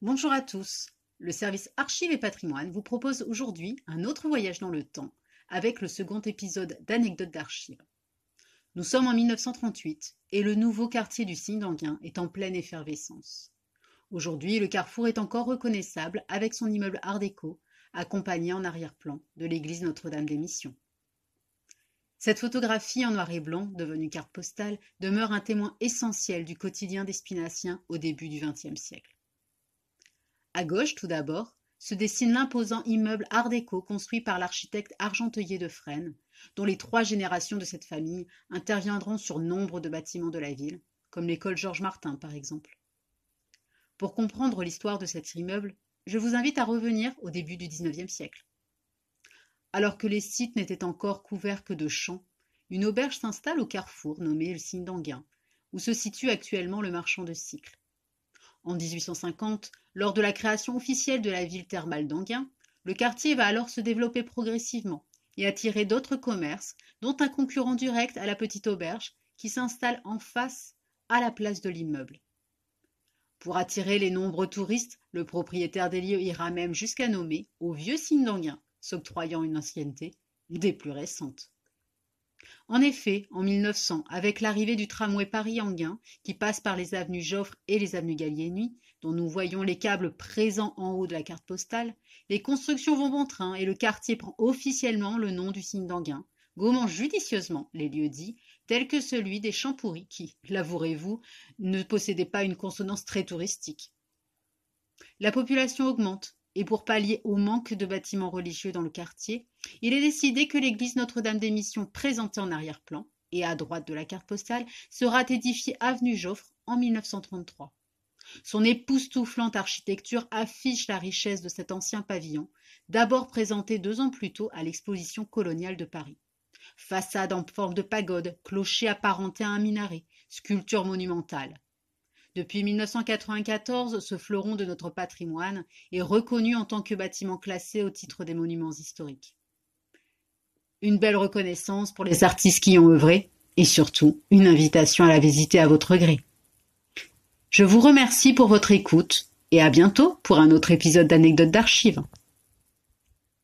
Bonjour à tous. Le service Archives et Patrimoine vous propose aujourd'hui un autre voyage dans le temps avec le second épisode d'Anecdotes d'archives. Nous sommes en 1938 et le nouveau quartier du Signe d'Anguin est en pleine effervescence. Aujourd'hui, le carrefour est encore reconnaissable avec son immeuble Art déco accompagné en arrière-plan de l'église Notre-Dame des Missions. Cette photographie en noir et blanc, devenue carte postale, demeure un témoin essentiel du quotidien des Spinaciens au début du XXe siècle. À gauche, tout d'abord, se dessine l'imposant immeuble art déco construit par l'architecte Argenteuil de Fresnes, dont les trois générations de cette famille interviendront sur nombre de bâtiments de la ville, comme l'école Georges Martin par exemple. Pour comprendre l'histoire de cet immeuble, je vous invite à revenir au début du XIXe siècle. Alors que les sites n'étaient encore couverts que de champs, une auberge s'installe au carrefour nommé le Signe d'Anguin, où se situe actuellement le marchand de cycles. En 1850, lors de la création officielle de la ville thermale d'Anguin, le quartier va alors se développer progressivement et attirer d'autres commerces, dont un concurrent direct à la petite auberge qui s'installe en face à la place de l'immeuble. Pour attirer les nombreux touristes, le propriétaire des lieux ira même jusqu'à nommer au vieux signe d'Anguin, s'octroyant une ancienneté des plus récentes. En effet, en 1900, avec l'arrivée du tramway Paris-Anguin, qui passe par les avenues Joffre et les avenues Gallieni, dont nous voyons les câbles présents en haut de la carte postale, les constructions vont bon train et le quartier prend officiellement le nom du signe d'Anguin, gommant judicieusement les lieux dits, tels que celui des Champs-Pourris qui, l'avouerez-vous, ne possédait pas une consonance très touristique. La population augmente, et pour pallier au manque de bâtiments religieux dans le quartier, il est décidé que l'église Notre-Dame des Missions présentée en arrière-plan et à droite de la carte postale sera édifiée avenue Joffre en 1933. Son époustouflante architecture affiche la richesse de cet ancien pavillon, d'abord présenté deux ans plus tôt à l'exposition coloniale de Paris. Façade en forme de pagode, clocher apparenté à un minaret, sculpture monumentale. Depuis 1994, ce fleuron de notre patrimoine est reconnu en tant que bâtiment classé au titre des monuments historiques. Une belle reconnaissance pour les artistes qui y ont œuvré et surtout une invitation à la visiter à votre gré. Je vous remercie pour votre écoute et à bientôt pour un autre épisode d'anecdotes d'archives.